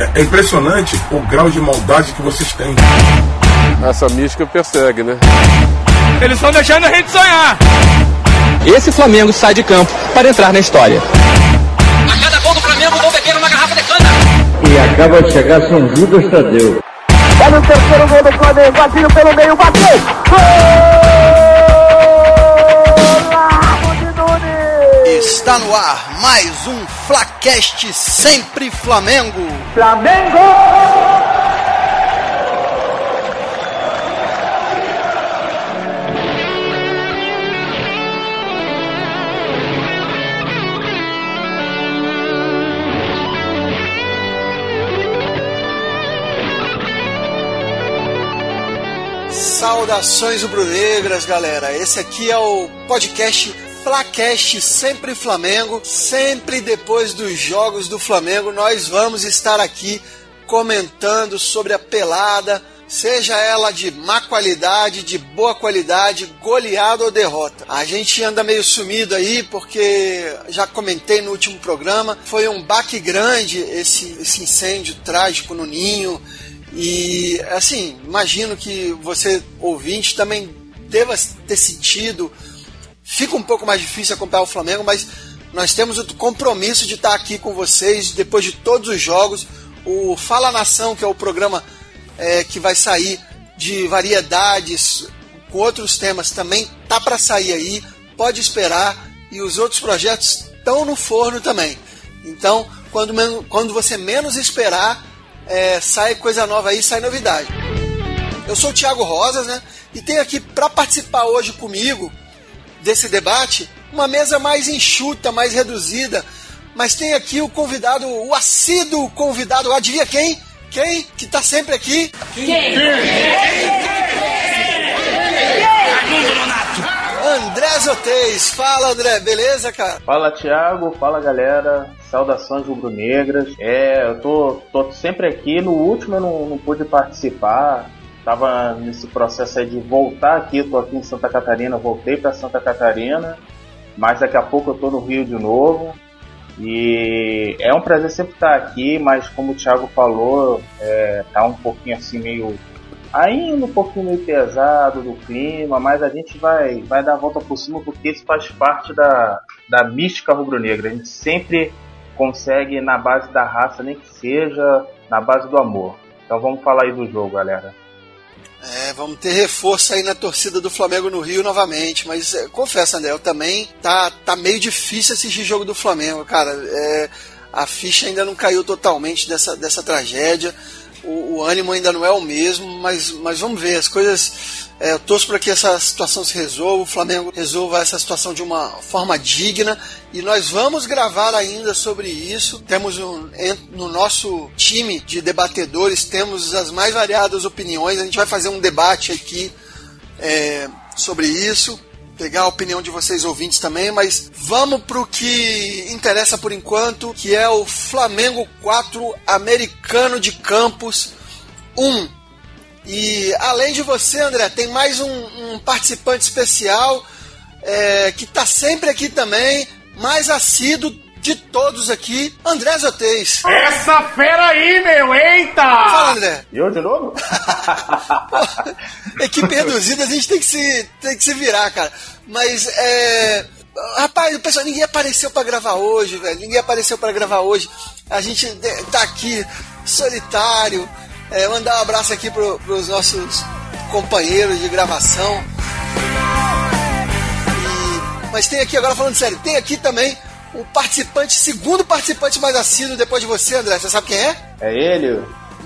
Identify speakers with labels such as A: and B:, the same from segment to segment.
A: É, é impressionante o grau de maldade que vocês têm.
B: Essa mística persegue, né?
C: Eles estão deixando a gente sonhar.
D: Esse Flamengo sai de campo para entrar na história.
E: A cada gol do Flamengo, vou beber uma garrafa de cana.
F: E acaba de chegar São Judas Tadeu.
G: Olha o terceiro gol do Flamengo, bateu pelo meio, bateu! Gol!
H: Está no ar mais um Flacast Sempre Flamengo.
G: Flamengo!
H: Saudações rubro-negras, galera. Esse aqui é o podcast Flacast Sempre Flamengo. Sempre depois dos jogos do Flamengo, nós vamos estar aqui comentando sobre a pelada, seja ela de má qualidade, de boa qualidade, goleada ou derrota. A gente anda meio sumido aí porque já comentei no último programa, foi um baque grande esse, esse incêndio trágico no Ninho. E assim, imagino que você, ouvinte, também deva ter sentido. Fica um pouco mais difícil acompanhar o Flamengo, mas nós temos o compromisso de estar aqui com vocês depois de todos os jogos. O Fala Nação, que é o programa é, que vai sair de variedades com outros temas, também tá para sair aí. Pode esperar. E os outros projetos estão no forno também. Então, quando, quando você menos esperar, é, sai coisa nova aí, sai novidade. Eu sou o Thiago Rosas, né? E tenho aqui para participar hoje comigo desse debate uma mesa mais enxuta, mais reduzida. Mas tem aqui o convidado, o assíduo convidado, adivinha quem? Quem? Que tá sempre aqui?
E: Quem? Quem?
H: André Zotez. Fala, André. Beleza, cara?
I: Fala, Thiago. Fala, galera. Saudações rubro-negras. É, eu tô, tô sempre aqui. No último eu não, não pude participar. Tava nesse processo aí de voltar aqui. tô aqui em Santa Catarina. Voltei para Santa Catarina. Mas daqui a pouco eu tô no Rio de novo. E é um prazer sempre estar aqui, mas como o Thiago falou, é, tá um pouquinho assim meio ainda um pouquinho meio pesado do clima, mas a gente vai, vai dar a volta por cima porque isso faz parte da, da mística rubro-negra. A gente sempre consegue na base da raça, nem que seja na base do amor. Então vamos falar aí do jogo, galera.
H: É, vamos ter reforço aí na torcida do Flamengo no Rio novamente, mas é, confesso, André, eu também tá, tá meio difícil assistir jogo do Flamengo, cara. É, a ficha ainda não caiu totalmente dessa, dessa tragédia o, o, ânimo ainda não é o mesmo, mas, mas vamos ver, as coisas. É, eu torço para que essa situação se resolva, o Flamengo resolva essa situação de uma forma digna e nós vamos gravar ainda sobre isso. Temos um, no nosso time de debatedores, temos as mais variadas opiniões, a gente vai fazer um debate aqui é, sobre isso pegar a opinião de vocês ouvintes também, mas vamos pro que interessa por enquanto, que é o Flamengo 4 Americano de Campos 1. E além de você, André, tem mais um, um participante especial é, que está sempre aqui também, mais assíduo de todos aqui, André Zotez.
C: Essa fera aí, meu, eita!
H: Fala, André.
I: E eu de novo?
H: Equipe reduzida, a gente tem que se, tem que se virar, cara. Mas, é... Rapaz, o pessoal, ninguém apareceu para gravar hoje, velho. Ninguém apareceu para gravar hoje. A gente tá aqui solitário. É, mandar um abraço aqui pro, pros nossos companheiros de gravação. E... Mas tem aqui, agora falando sério, tem aqui também o participante, segundo participante mais assíduo depois de você, André. Você sabe quem é?
I: É ele.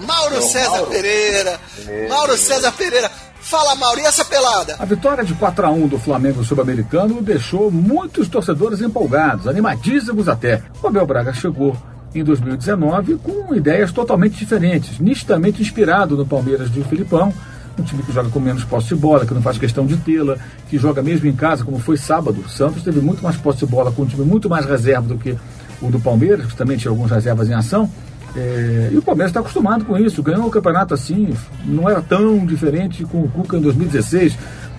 H: Mauro é César Mauro. Pereira. Mauro César Pereira. Fala, Mauro, e essa pelada?
J: A vitória de 4 a 1 do Flamengo Sul-Americano deixou muitos torcedores empolgados, animadíssimos até. O Abel Braga chegou em 2019 com ideias totalmente diferentes, nitidamente inspirado no Palmeiras de Filipão, um time que joga com menos posse de bola, que não faz questão de tê-la, que joga mesmo em casa, como foi sábado. O Santos teve muito mais posse de bola, com um time muito mais reserva do que o do Palmeiras, que também tinha algumas reservas em ação. É, e o Palmeiras está acostumado com isso, ganhou o campeonato assim, não era tão diferente com o Cuca em 2016.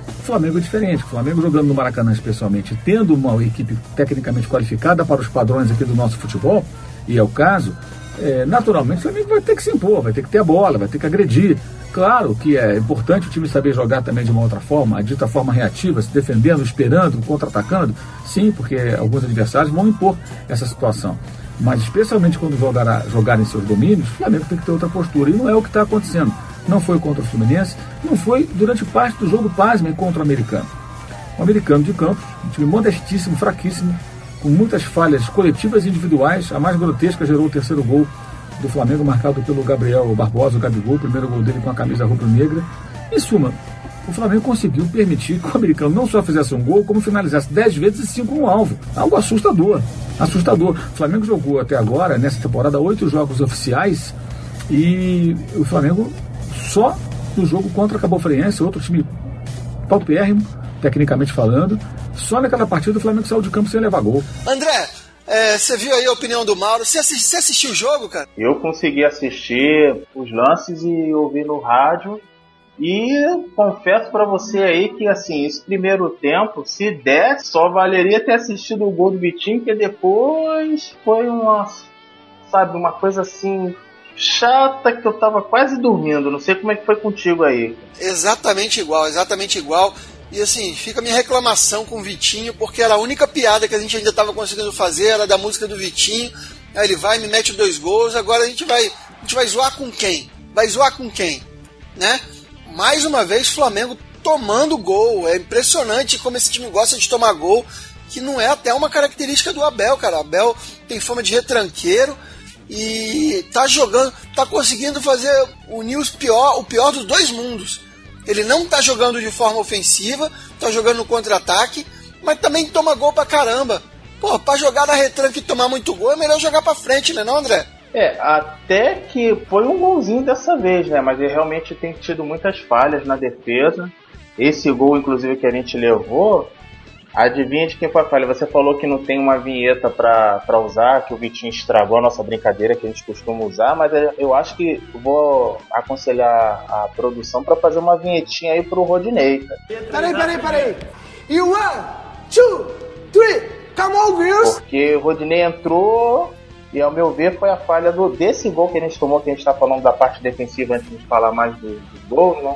J: O Flamengo é diferente, o Flamengo jogando no Maracanã especialmente, tendo uma equipe tecnicamente qualificada para os padrões aqui do nosso futebol, e é o caso, é, naturalmente o Flamengo vai ter que se impor, vai ter que ter a bola, vai ter que agredir. Claro que é importante o time saber jogar também de uma outra forma, a dita forma reativa, se defendendo, esperando, contra-atacando. Sim, porque alguns adversários vão impor essa situação. Mas especialmente quando jogar, jogar em seus domínios, o Flamengo tem que ter outra postura. E não é o que está acontecendo. Não foi contra o Fluminense, não foi durante parte do jogo, pasmem, contra o americano. O americano de campo, um time modestíssimo, fraquíssimo, com muitas falhas coletivas e individuais. A mais grotesca gerou o terceiro gol do Flamengo, marcado pelo Gabriel Barbosa, o Gabigol, o primeiro gol dele com a camisa rubro-negra. Em suma, o Flamengo conseguiu permitir que o americano não só fizesse um gol, como finalizasse 10 vezes e 5 no alvo. Algo assustador. Assustador. O Flamengo jogou até agora, nessa temporada, oito jogos oficiais e o Flamengo só no jogo contra a Cabo Friense, outro time paupérrimo, tecnicamente falando, só naquela partida o Flamengo saiu de campo sem levar gol.
H: André, é, você viu aí a opinião do Mauro? Você, assisti, você assistiu o jogo, cara?
I: Eu consegui assistir os lances e ouvir no rádio. E confesso para você aí que assim, esse primeiro tempo, se der, só valeria ter assistido o gol do Vitinho, que depois foi uma, sabe, uma coisa assim chata que eu tava quase dormindo. Não sei como é que foi contigo aí.
H: Exatamente igual, exatamente igual. E assim, fica a minha reclamação com o Vitinho, porque era a única piada que a gente ainda estava conseguindo fazer, era da música do Vitinho. Aí ele vai, me mete dois gols, agora a gente vai. A gente vai zoar com quem? Vai zoar com quem? Né? Mais uma vez, Flamengo tomando gol. É impressionante como esse time gosta de tomar gol, que não é até uma característica do Abel, cara. O Abel tem fama de retranqueiro e tá jogando, tá conseguindo fazer unir os pior, o pior dos dois mundos. Ele não tá jogando de forma ofensiva, tá jogando no contra-ataque, mas também toma gol pra caramba. Pô, pra jogar na retranca e tomar muito gol é melhor jogar pra frente, né não, André?
I: É, até que foi um golzinho dessa vez, né? Mas ele realmente tem tido muitas falhas na defesa. Esse gol, inclusive, que a gente levou, Adivinha de quem foi a falha? Você falou que não tem uma vinheta para usar, que o Vitinho estragou a nossa brincadeira que a gente costuma usar, mas é, eu acho que vou aconselhar a produção para fazer uma vinhetinha aí pro Rodinei.
G: Peraí, peraí, peraí. E one, two, three, come on, girls!
I: Porque o Rodinei entrou e, ao meu ver, foi a falha do, desse gol que a gente tomou, que a gente está falando da parte defensiva antes de falar mais do, do gol, né?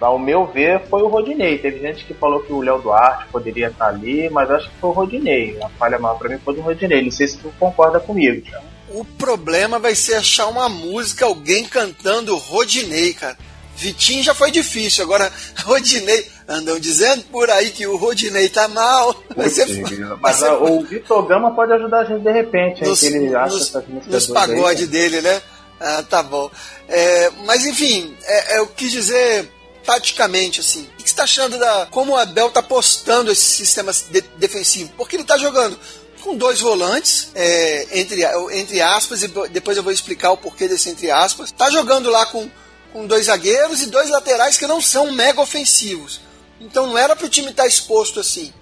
I: Ao meu ver, foi o Rodinei. Teve gente que falou que o Léo Duarte poderia estar ali, mas acho que foi o Rodinei. A falha maior pra mim foi do Rodinei. Não sei se tu concorda comigo, Thiago.
H: O problema vai ser achar uma música, alguém cantando Rodinei, cara. Vitinho já foi difícil, agora Rodinei. Andam dizendo por aí que o Rodinei tá mal. Vai ser,
I: mas ser... o Vitor Gama pode ajudar a gente de repente, nos, que ele acha
H: nos, essas Nos pagode dele, né? Ah, tá bom. É, mas enfim, é, é, eu quis dizer taticamente, assim. O que você está achando da como o Abel está postando esse sistema de, defensivo? Porque ele está jogando com dois volantes, é, entre, entre aspas, e depois eu vou explicar o porquê desse entre aspas. Tá jogando lá com, com dois zagueiros e dois laterais que não são mega ofensivos. Então não era para o time estar tá exposto assim.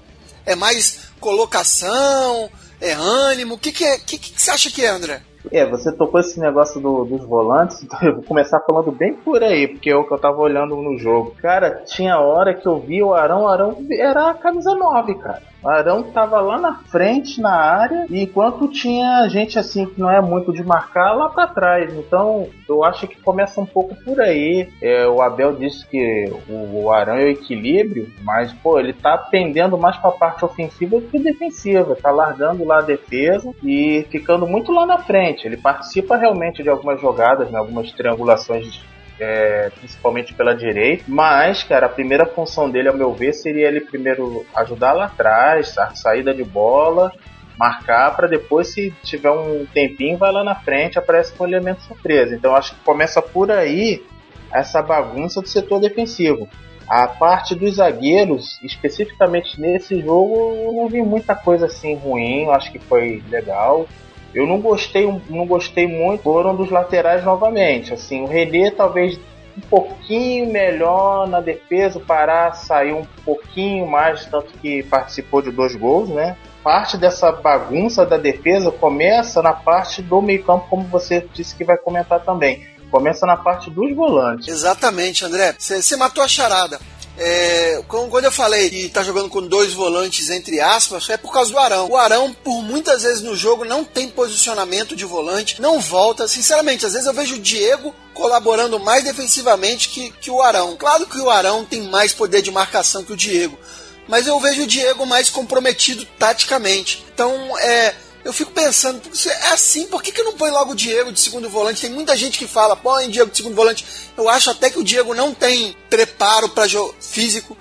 H: É mais colocação, é ânimo. O que, que, é, que, que você acha que é, André?
I: É, você tocou esse negócio do, dos volantes, então eu vou começar falando bem por aí, porque é o que eu tava olhando no jogo. Cara, tinha hora que eu vi o Arão, o Arão era a camisa 9, cara. Arão tava lá na frente, na área, e enquanto tinha gente assim que não é muito de marcar lá para trás. Então, eu acho que começa um pouco por aí. É, o Abel disse que o, o Arão é o equilíbrio, mas, pô, ele tá pendendo mais pra parte ofensiva do que defensiva. Tá largando lá a defesa e ficando muito lá na frente. Ele participa realmente de algumas jogadas, né, algumas triangulações é, principalmente pela direita. Mas, cara, a primeira função dele, ao meu ver, seria ele primeiro ajudar lá atrás, a saída de bola, marcar para depois, se tiver um tempinho, vai lá na frente, aparece com um elemento surpresa. Então, acho que começa por aí essa bagunça do setor defensivo. A parte dos zagueiros, especificamente nesse jogo, eu não vi muita coisa assim ruim, eu acho que foi legal. Eu não gostei, não gostei muito foram dos laterais novamente. Assim, o René talvez um pouquinho melhor na defesa, parar, sair um pouquinho mais, tanto que participou de dois gols, né? Parte dessa bagunça da defesa começa na parte do meio-campo, como você disse que vai comentar também. Começa na parte dos volantes.
H: Exatamente, André. Você matou a charada. É, quando eu falei que tá jogando com dois volantes, entre aspas, é por causa do Arão. O Arão, por muitas vezes no jogo, não tem posicionamento de volante, não volta. Sinceramente, às vezes eu vejo o Diego colaborando mais defensivamente que, que o Arão. Claro que o Arão tem mais poder de marcação que o Diego, mas eu vejo o Diego mais comprometido taticamente. Então, é eu fico pensando, é assim, por que, que não põe logo o Diego de segundo volante? Tem muita gente que fala, põe Diego de segundo volante. Eu acho até que o Diego não tem preparo para físico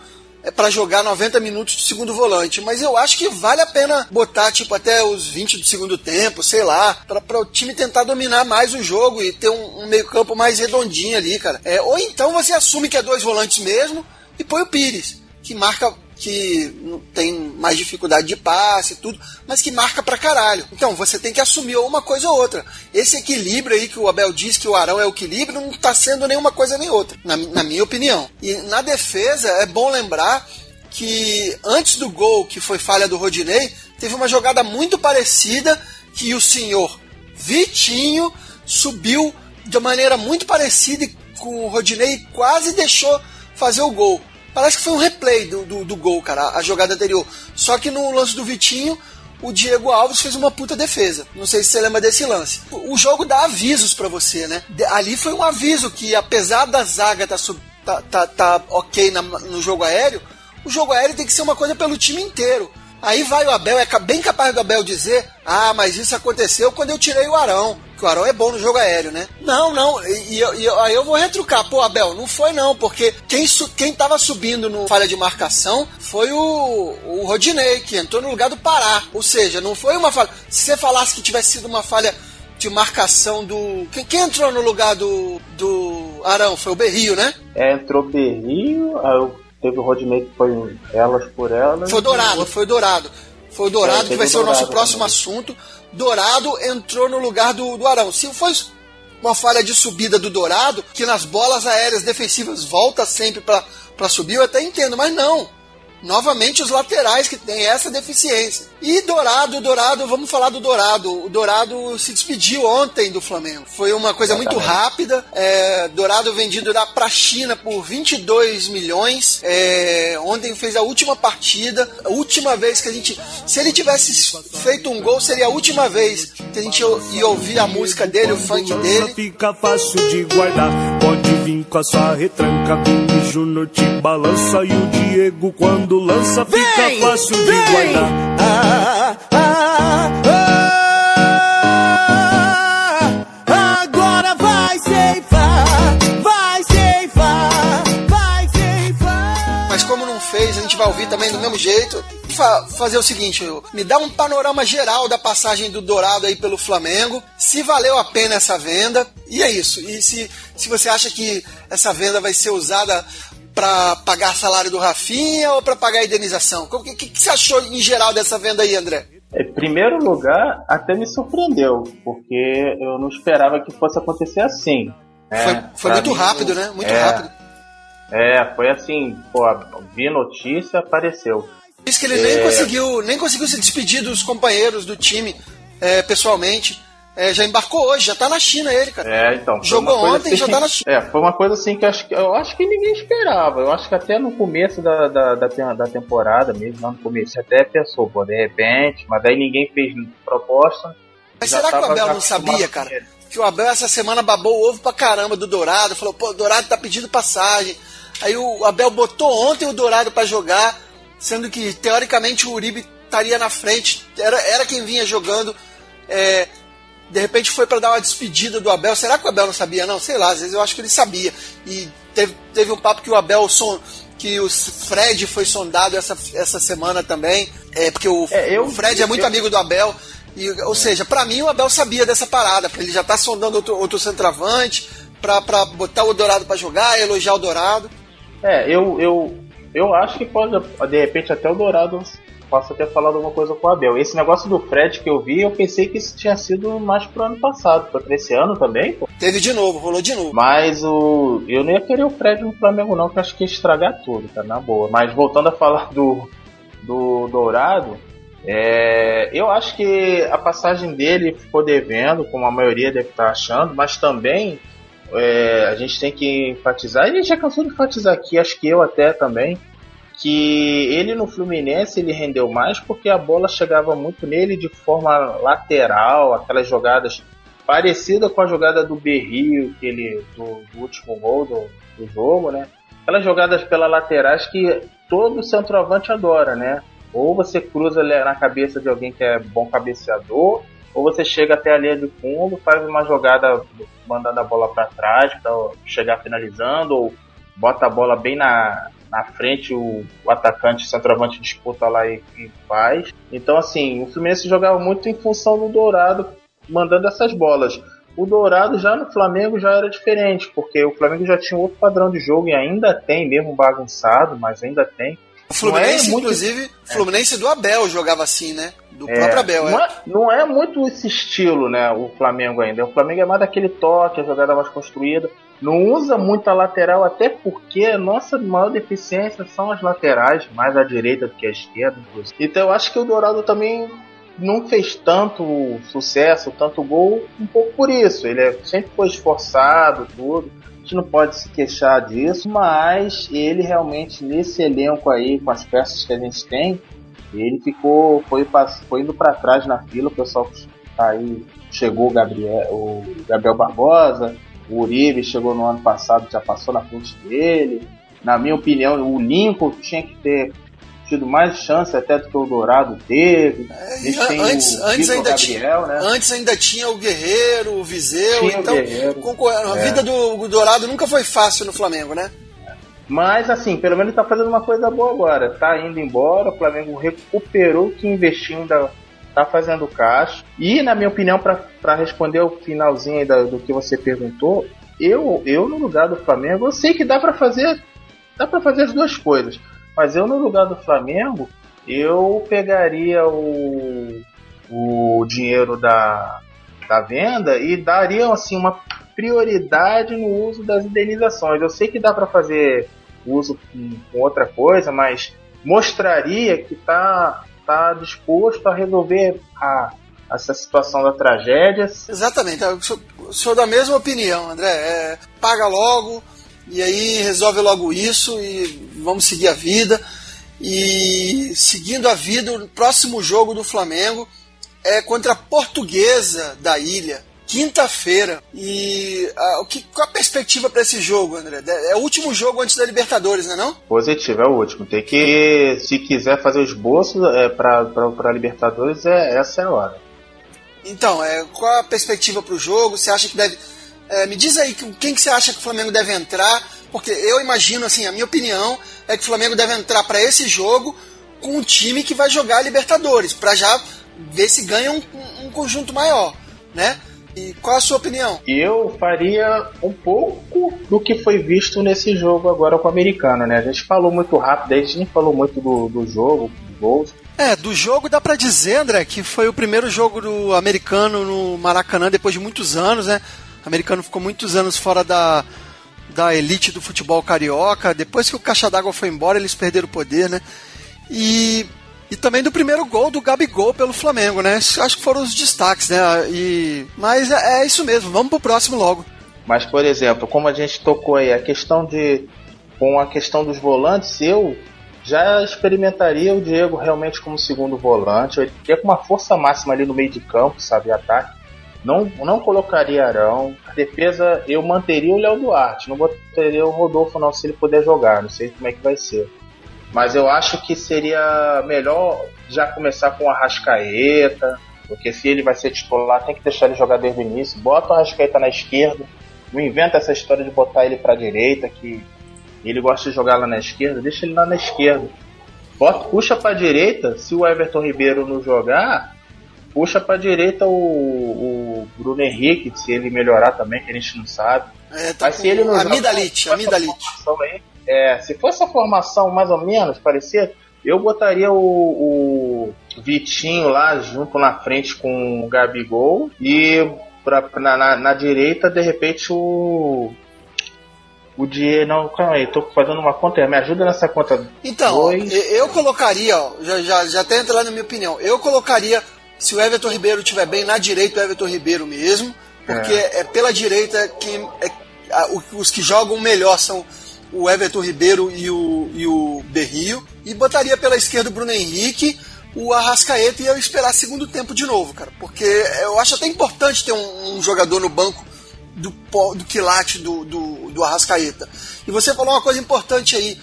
H: é para jogar 90 minutos de segundo volante, mas eu acho que vale a pena botar tipo até os 20 do segundo tempo, sei lá, para o time tentar dominar mais o jogo e ter um, um meio-campo mais redondinho ali, cara. É, ou então você assume que é dois volantes mesmo e põe o Pires, que marca que tem mais dificuldade de passe e tudo, mas que marca pra caralho. Então você tem que assumir uma coisa ou outra. Esse equilíbrio aí que o Abel diz que o Arão é o equilíbrio não tá sendo nenhuma coisa nem outra, na, na minha opinião. E na defesa é bom lembrar que antes do gol, que foi falha do Rodinei, teve uma jogada muito parecida que o senhor Vitinho subiu de maneira muito parecida com o Rodinei e quase deixou fazer o gol. Parece que foi um replay do, do, do gol, cara, a, jogada anterior. Só que no lance do Vitinho, o Diego Alves fez uma puta defesa. Não sei se você lembra desse lance. O jogo dá avisos para você, né? Ali foi um aviso que, apesar da zaga tá, sub, tá, tá, tá ok na, no jogo aéreo, o jogo aéreo tem que ser uma coisa pelo time inteiro. Aí vai o Abel, é bem capaz do Abel dizer: Ah, mas isso aconteceu quando eu tirei o Arão. Que o Arão é bom no jogo aéreo, né? Não, não. E, e, e aí eu vou retrucar. Pô, Abel, não foi não, porque quem, su, quem tava subindo no falha de marcação foi o, o Rodinei, que entrou no lugar do Pará. Ou seja, não foi uma falha. Se você falasse que tivesse sido uma falha de marcação do. Quem, quem entrou no lugar do, do Arão? Foi o Berrio, né?
I: É, entrou Berrio, aí o Teve o Rodney que foi elas por elas.
H: Foi Dourado, foi Dourado. Foi o Dourado é, que vai ser o nosso próximo também. assunto. Dourado entrou no lugar do, do Arão. Se foi uma falha de subida do Dourado, que nas bolas aéreas defensivas volta sempre para subir, eu até entendo, mas não novamente os laterais que têm essa deficiência. E Dourado, Dourado, vamos falar do Dourado. O Dourado se despediu ontem do Flamengo. Foi uma coisa muito rápida. É, Dourado vendido para a China por 22 milhões. É, ontem fez a última partida, a última vez que a gente. Se ele tivesse feito um gol, seria a última vez que a gente ia ouvir a música dele, o funk dele.
K: Fica fácil de guardar. Pode vir com a sua retranca. Júnior te balança e o Diego quando quando lança fica vem, fácil vem. de guardar. Ah, ah, ah, agora vai ceifar, vai ceifar, vai ceifar.
H: Mas como não fez, a gente vai ouvir também do mesmo jeito. Fa fazer o seguinte, me dá um panorama geral da passagem do Dourado aí pelo Flamengo, se valeu a pena essa venda, e é isso. E se, se você acha que essa venda vai ser usada para pagar salário do Rafinha ou para pagar a indenização? O que, que, que, você achou em geral dessa venda aí, André?
I: Em primeiro lugar, até me surpreendeu, porque eu não esperava que fosse acontecer assim.
H: Né? Foi, foi muito mim, rápido, né? Muito
I: é,
H: rápido.
I: É, foi assim, pô, vi notícia, apareceu.
H: Diz que ele é... nem, conseguiu, nem conseguiu se despedir dos companheiros do time é, pessoalmente. É, já embarcou hoje, já tá na China ele, cara.
I: É, então.
H: Jogou ontem
I: assim,
H: já tá na China.
I: É, foi uma coisa assim que eu acho, eu acho que ninguém esperava. Eu acho que até no começo da, da, da, da temporada mesmo, lá no começo, até pensou, pô, de repente, mas daí ninguém fez proposta.
H: Mas será que o Abel não sabia, cara? Que o Abel essa semana babou o ovo pra caramba do Dourado, falou, pô, o Dourado tá pedindo passagem. Aí o Abel botou ontem o Dourado para jogar, sendo que teoricamente o Uribe estaria na frente, era, era quem vinha jogando. É, de repente foi para dar uma despedida do Abel. Será que o Abel não sabia? Não, sei lá, às vezes eu acho que ele sabia. E teve, teve um papo que o Abel son, que o Fred foi sondado essa, essa semana também. É, porque o, é, eu, o Fred é muito eu, amigo do Abel. E, ou seja, para mim o Abel sabia dessa parada, ele já tá sondando outro, outro centroavante para botar o Dourado para jogar, elogiar o Dourado.
I: É, eu, eu, eu acho que pode, de repente, até o Dourado possa ter falado alguma coisa com o Abel. Esse negócio do Fred que eu vi, eu pensei que isso tinha sido mais pro ano passado. Foi pra esse ano também, pô?
H: Teve de novo, rolou de novo.
I: Mas o. Eu não ia querer o Fred no Flamengo, não, que acho que ia estragar tudo, tá? Na boa. Mas voltando a falar do, do Dourado. É, eu acho que a passagem dele ficou devendo, como a maioria deve estar achando, mas também é, a gente tem que enfatizar, gente já cansou de enfatizar aqui, acho que eu até também, que ele no Fluminense ele rendeu mais porque a bola chegava muito nele de forma lateral, aquelas jogadas parecidas com a jogada do Berrio, que ele, do, do último gol do, do, jogo, né? Aquelas jogadas pelas laterais que todo centroavante adora, né? Ou você cruza na cabeça de alguém que é bom cabeceador, ou você chega até a linha de fundo, faz uma jogada mandando a bola para trás para chegar finalizando, ou bota a bola bem na, na frente, o, o atacante, o centroavante disputa lá e, e, faz. Então, assim, o Fluminense jogava muito em função do Dourado mandando essas bolas. O Dourado já no Flamengo já era diferente, porque o Flamengo já tinha outro padrão de jogo e ainda tem, mesmo bagunçado, mas ainda tem.
H: O Fluminense, é muito... inclusive, o Fluminense do Abel jogava assim, né? Do
I: é,
H: próprio Abel,
I: não
H: é.
I: é. Não é muito esse estilo, né? O Flamengo ainda. O Flamengo é mais daquele toque, a jogada mais construída. Não usa muito a lateral, até porque a nossa maior deficiência são as laterais, mais à direita do que à esquerda, inclusive. Então eu acho que o Dourado também não fez tanto sucesso, tanto gol, um pouco por isso. Ele é, sempre foi esforçado, tudo gente não pode se queixar disso, mas ele realmente nesse elenco aí, com as peças que a gente tem, ele ficou, foi, foi indo para trás na fila, o pessoal tá aí chegou o Gabriel, o Gabriel Barbosa, o Uribe chegou no ano passado, já passou na frente dele. Na minha opinião, o Lincoln tinha que ter tido mais chance até do que o Dourado teve.
H: É, antes, antes ainda Gabriel, tinha, né? antes ainda tinha o Guerreiro, o Viseu, tinha então o a é. vida do Dourado nunca foi fácil no Flamengo, né?
I: Mas assim, pelo menos tá fazendo uma coisa boa agora. Tá indo embora, o Flamengo recuperou o que investiu ainda tá fazendo caixa. E na minha opinião, para responder o finalzinho da, do que você perguntou, eu, eu no lugar do Flamengo, eu sei que dá para fazer dá para fazer as duas coisas. Mas eu, no lugar do Flamengo, eu pegaria o, o dinheiro da, da venda e daria assim, uma prioridade no uso das indenizações. Eu sei que dá para fazer uso com, com, outra coisa, mas mostraria que está tá disposto a resolver a, essa situação da tragédia.
H: Exatamente, eu sou, sou da mesma opinião, André. É, paga logo, e aí resolve logo isso e vamos seguir a vida. E seguindo a vida, o próximo jogo do Flamengo é contra a Portuguesa da Ilha, quinta-feira. E a, o que, qual a perspectiva para esse jogo, André? É o último jogo antes da Libertadores, não é não?
I: Positivo, é o último. Tem que, se quiser fazer o esboço é, para Libertadores, é, essa é a hora.
H: Então, é, qual a perspectiva para o jogo? Você acha que deve é, me diz aí quem que você acha que o Flamengo deve entrar, porque eu imagino, assim, a minha opinião é que o Flamengo deve entrar para esse jogo com um time que vai jogar a Libertadores, para já ver se ganha um, um, conjunto maior, né? E qual a sua opinião?
I: Eu faria um pouco do que foi visto nesse jogo agora com o americano, né? A gente falou muito rápido, a gente nem falou muito do, do jogo, dos gols.
H: É, do jogo dá para dizer, André, que foi o primeiro jogo do americano no Maracanã depois de muitos anos, né? O americano ficou muitos anos fora da, da elite do futebol carioca. Depois que o Caixa d'Água foi embora, eles perderam o poder, né? E, e também do primeiro gol do Gabigol pelo Flamengo, né? Acho que foram os destaques, né? E, mas é, é isso mesmo, vamos pro próximo logo.
I: Mas, por exemplo, como a gente tocou aí, a questão de. Com a questão dos volantes, eu já experimentaria o Diego realmente como segundo volante. Eu iria com uma força máxima ali no meio de campo, sabe? Ataque. Não, não colocaria Arão. A defesa eu manteria o Léo Duarte. Não botaria o Rodolfo não se ele puder jogar. Não sei como é que vai ser. Mas eu acho que seria melhor já começar com o Arrascaeta. Porque se ele vai ser titular, tem que deixar ele jogar desde o início. Bota o Arrascaeta na esquerda. Não inventa essa história de botar ele para direita, que ele gosta de jogar lá na esquerda. Deixa ele lá na esquerda. Bota, puxa para direita. Se o Everton Ribeiro não jogar, puxa para direita o, o, Bruno Henrique, se ele melhorar também, que a gente não sabe.
H: É, tá Mas se ele não Amidalite, Amidalite.
I: Aí, é, se fosse a formação mais ou menos parecia, eu botaria o, o, Vitinho lá junto na frente com o Gabigol e pra, na, na, na direita, de repente, o o Diego. Não, calma aí, tô fazendo uma conta. Me ajuda nessa conta.
H: Então, Dois. eu colocaria, ó, já, já, já até entra lá na minha opinião. Eu colocaria se o Everton Ribeiro estiver bem na direita, o Everton Ribeiro mesmo, porque é, é pela direita que é, os que jogam melhor são o Everton Ribeiro e o, e o Berrio. E botaria pela esquerda o Bruno Henrique, o Arrascaeta e eu esperar segundo tempo de novo, cara. Porque eu acho até importante ter um, um jogador no banco do, do quilate do, do, do Arrascaeta. E você falou uma coisa importante aí.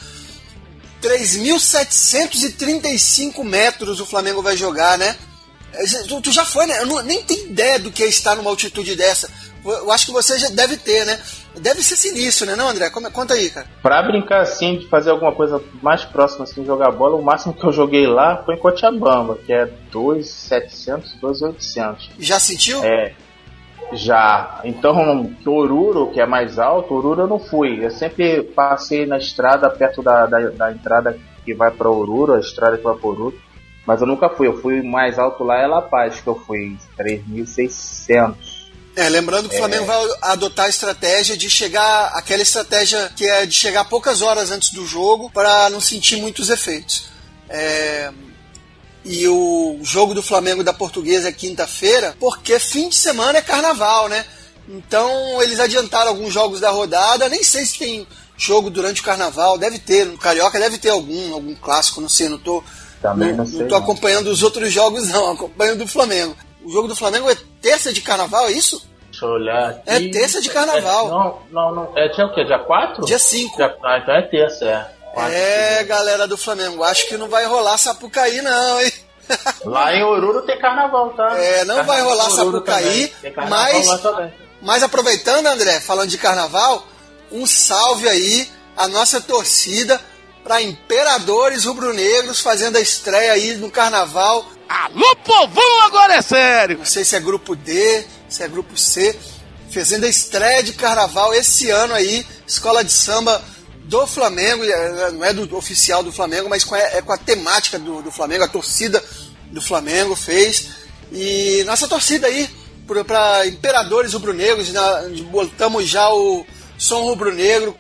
H: 3.735 metros o Flamengo vai jogar, né? Tu, tu já foi, né? Eu nem tenho ideia do que é estar numa altitude dessa. Eu acho que você já deve ter, né? Deve ser sinistro, né, não, André? Como, conta aí, cara.
I: Pra brincar assim, de fazer alguma coisa mais próxima assim, jogar bola, o máximo que eu joguei lá foi em Cochabamba, que é 2,700, 2,800.
H: Já sentiu?
I: É. Já. Então, que Oruro, que é mais alto, Oruro eu não fui. Eu sempre passei na estrada perto da, da, da entrada que vai para Oruro, a estrada que vai para Oruro. Mas eu nunca fui. Eu fui mais alto lá é La Paz, que eu fui 3.600.
H: É, lembrando que o Flamengo é. vai adotar a estratégia de chegar, aquela estratégia que é de chegar poucas horas antes do jogo para não sentir muitos efeitos. É, e o jogo do Flamengo da Portuguesa é quinta-feira, porque fim de semana é carnaval, né? Então eles adiantaram alguns jogos da rodada, nem sei se tem jogo durante o carnaval, deve ter, no Carioca deve ter algum, algum clássico, não sei, não tô,
I: Também não, não, sei,
H: não tô acompanhando os outros jogos não, acompanhando do Flamengo. O jogo do Flamengo é terça de carnaval, é isso?
I: Deixa eu olhar aqui.
H: É terça de carnaval.
I: É, não, não, não. É dia o quê? Dia 4?
H: Dia 5.
I: Ah, então é terça, é.
H: É, galera do Flamengo, acho que não vai rolar Sapucaí, não, hein?
I: Lá em Oruro tem carnaval, tá?
H: É, não
I: carnaval
H: vai rolar Sapucaí, mas, mas aproveitando, André, falando de carnaval, um salve aí à nossa torcida para Imperadores Rubro-Negros fazendo a estreia aí no carnaval.
C: Alô, povão, agora é sério!
H: Não sei se é grupo D, se é grupo C, fazendo a estreia de carnaval esse ano aí, escola de samba do Flamengo, é, não é do oficial do Flamengo, mas com a, é com a temática do, do Flamengo, a torcida do Flamengo fez. E nossa torcida aí, para Imperadores Rubro-Negros, botamos já o som rubro-negro,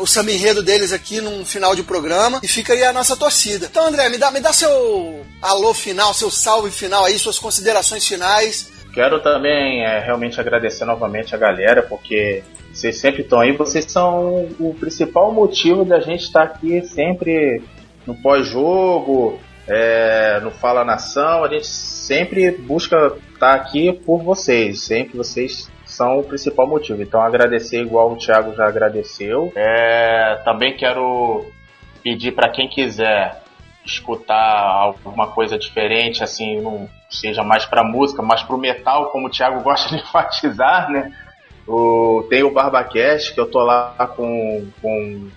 H: o samba enredo deles aqui num final de programa e fica aí a nossa torcida. Então, André, me dá, me dá seu alô final, seu salve final aí, suas considerações finais.
I: Quero também é, realmente agradecer novamente a galera, porque vocês sempre estão aí, vocês são o principal motivo da gente estar aqui sempre no pós-jogo, é, no Fala Nação, a gente sempre busca estar aqui por vocês, sempre vocês são o principal motivo. Então agradecer igual o Thiago já agradeceu. É, também quero pedir para quem quiser escutar alguma coisa diferente, assim, não seja mais para música, mais para o metal, como o Thiago gosta de enfatizar, né? O, tem o Barbacast, que eu tô lá com, com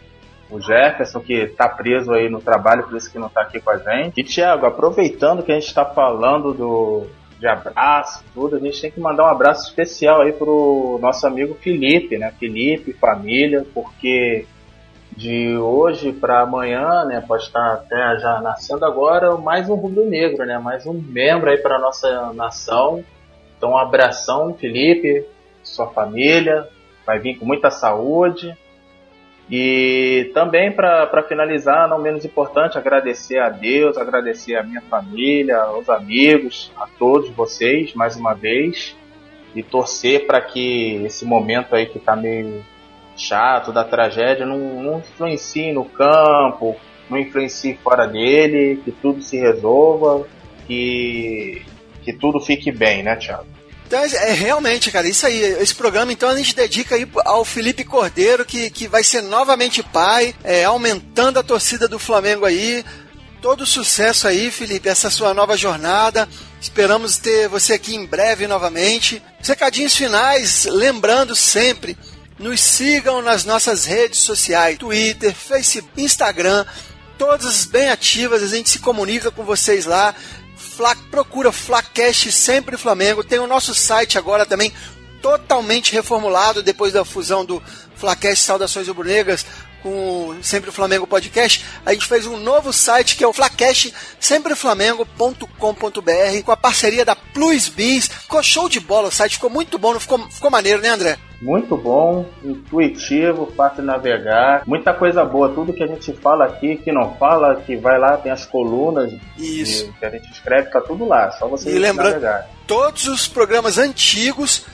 I: o Jefferson, que tá preso aí no trabalho, por isso que não tá aqui com a gente. E, Thiago, aproveitando que a gente tá falando do, de abraço, tudo, a gente tem que mandar um abraço especial aí pro nosso amigo Felipe, né? Felipe, família, porque de hoje para amanhã, né, pode estar até já nascendo agora, mais um rubro-negro, né, mais um membro aí para nossa nação. Então, um abração, Felipe, sua família, vai vir com muita saúde. E também para finalizar, não menos importante, agradecer a Deus, agradecer a minha família, aos amigos, a todos vocês mais uma vez e torcer para que esse momento aí que está meio chato da tragédia não, não influencie no campo, não influencie fora dele, que tudo se resolva, que, que tudo fique bem, né, Thiago?
H: Então, é, é realmente, cara, isso aí. Esse programa, então, a gente dedica aí ao Felipe Cordeiro, que, que vai ser novamente pai, é, aumentando a torcida do Flamengo aí. Todo sucesso aí, Felipe, essa sua nova jornada. Esperamos ter você aqui em breve novamente. Recadinhos finais, lembrando sempre nos sigam nas nossas redes sociais: Twitter, Facebook, Instagram, todas bem ativas. A gente se comunica com vocês lá. Procura Flacast Sempre Flamengo. Tem o nosso site agora também totalmente reformulado depois da fusão do Flacast Saudações Rubro-Negras com o Sempre Flamengo Podcast, a gente fez um novo site que é o Flacast sempreflamengo.com.br com a parceria da Plus Beans. Ficou show de bola o site, ficou muito bom, ficou, ficou maneiro, né, André?
I: Muito bom, intuitivo, fácil de navegar, muita coisa boa. Tudo que a gente fala aqui, que não fala, que vai lá, tem as colunas
H: Isso.
I: que a gente escreve, tá tudo lá. Só você
H: e lembrando, navegar. todos os programas antigos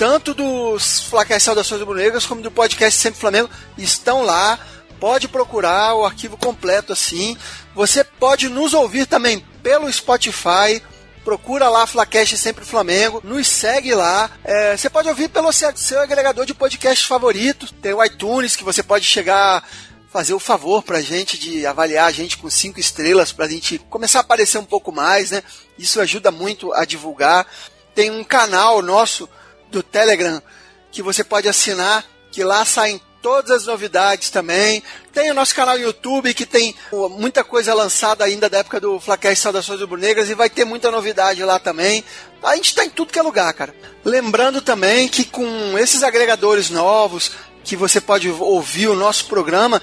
H: tanto dos Flacais Saudações do Negras como do podcast Sempre Flamengo, estão lá. Pode procurar o arquivo completo assim. Você pode nos ouvir também pelo Spotify. Procura lá Flacast Sempre Flamengo, nos segue lá. É, você pode ouvir pelo seu, agregador de podcast favorito. Tem o iTunes que você pode chegar fazer o favor pra gente de avaliar a gente com cinco estrelas pra gente começar a aparecer um pouco mais, né? Isso ajuda muito a divulgar. Tem um canal nosso do Telegram que você pode assinar, que lá saem todas as novidades também. Tem o nosso canal no YouTube que tem muita coisa lançada ainda da época do Flacast Saudações do Negras e vai ter muita novidade lá também. A gente está em tudo que é lugar, cara. Lembrando também que com esses agregadores novos, que você pode ouvir o nosso programa,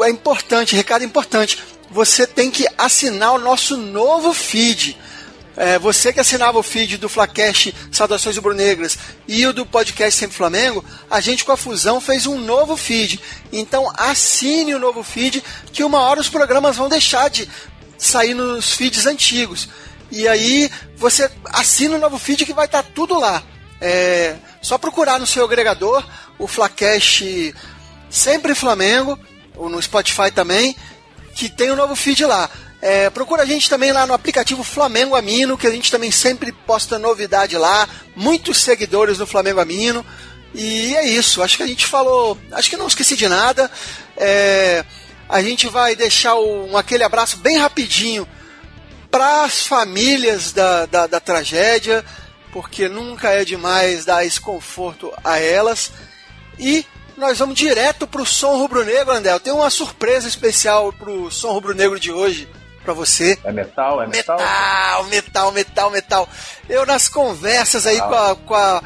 H: é importante, recado importante, você tem que assinar o nosso novo feed. É, você que assinava o feed do Flacast Saudações Rubro-Negras e o do podcast Sempre Flamengo, a gente com a fusão fez um novo feed. Então assine o novo feed, que uma hora os programas vão deixar de sair nos feeds antigos. E aí você assina o novo feed que vai estar tudo lá. É só procurar no seu agregador o Flacast Sempre Flamengo, ou no Spotify também, que tem o um novo feed lá. É, procura a gente também lá no aplicativo Flamengo Amino, que a gente também sempre posta novidade lá. Muitos seguidores no Flamengo Amino. E é isso, acho que a gente falou. Acho que não esqueci de nada. É, a gente vai deixar um, aquele abraço bem rapidinho para as famílias da, da, da tragédia, porque nunca é demais dar esse conforto a elas. E nós vamos direto pro Som Rubro Negro, André. Eu tenho uma surpresa especial pro Som Rubro Negro de hoje para você.
I: É metal? É metal?
H: Metal, metal, metal, metal. Eu nas conversas aí com a, com a,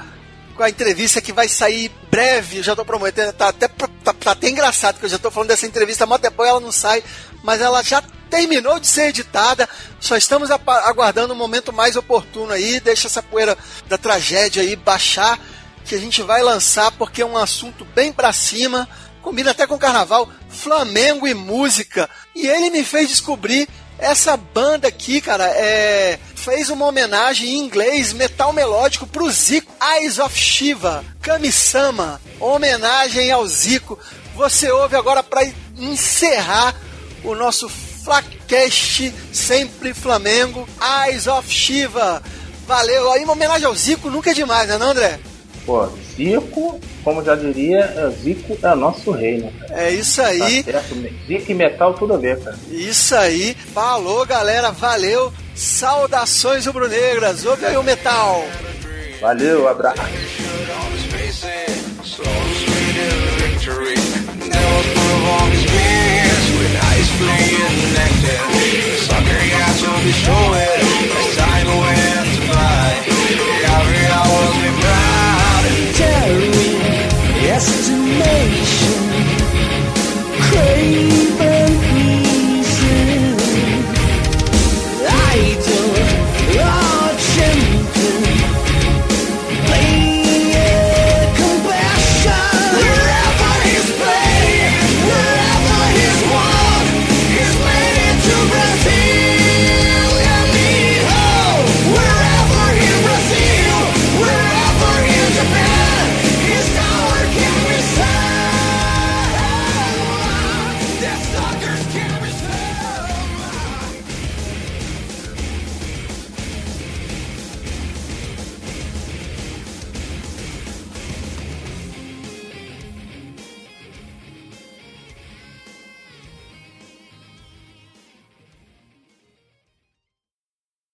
H: com a entrevista que vai sair breve, eu já tô prometendo, tá até, tá, tá até engraçado, que eu já tô falando dessa entrevista, mas depois ela não sai, mas ela já terminou de ser editada, só estamos aguardando o um momento mais oportuno aí, deixa essa poeira da tragédia aí baixar que a gente vai lançar porque é um assunto bem para cima, combina até com carnaval, Flamengo e música. E ele me fez descobrir essa banda aqui, cara, é fez uma homenagem em inglês metal melódico pro Zico, Eyes of Shiva, Kami-sama, homenagem ao Zico. Você ouve agora para encerrar o nosso Flacast sempre Flamengo, Eyes of Shiva. Valeu, aí uma homenagem ao Zico nunca é demais, né, não, André?
I: Pô, Zico, como já diria, é, Zico é nosso rei, né? Cara?
H: É isso tá aí.
I: Tá Zico e metal tudo a ver, cara.
H: Isso aí. Falou, galera. Valeu. Saudações rubro-negras. Ouve aí o metal.
I: Valeu, abraço. Every hour's Destination.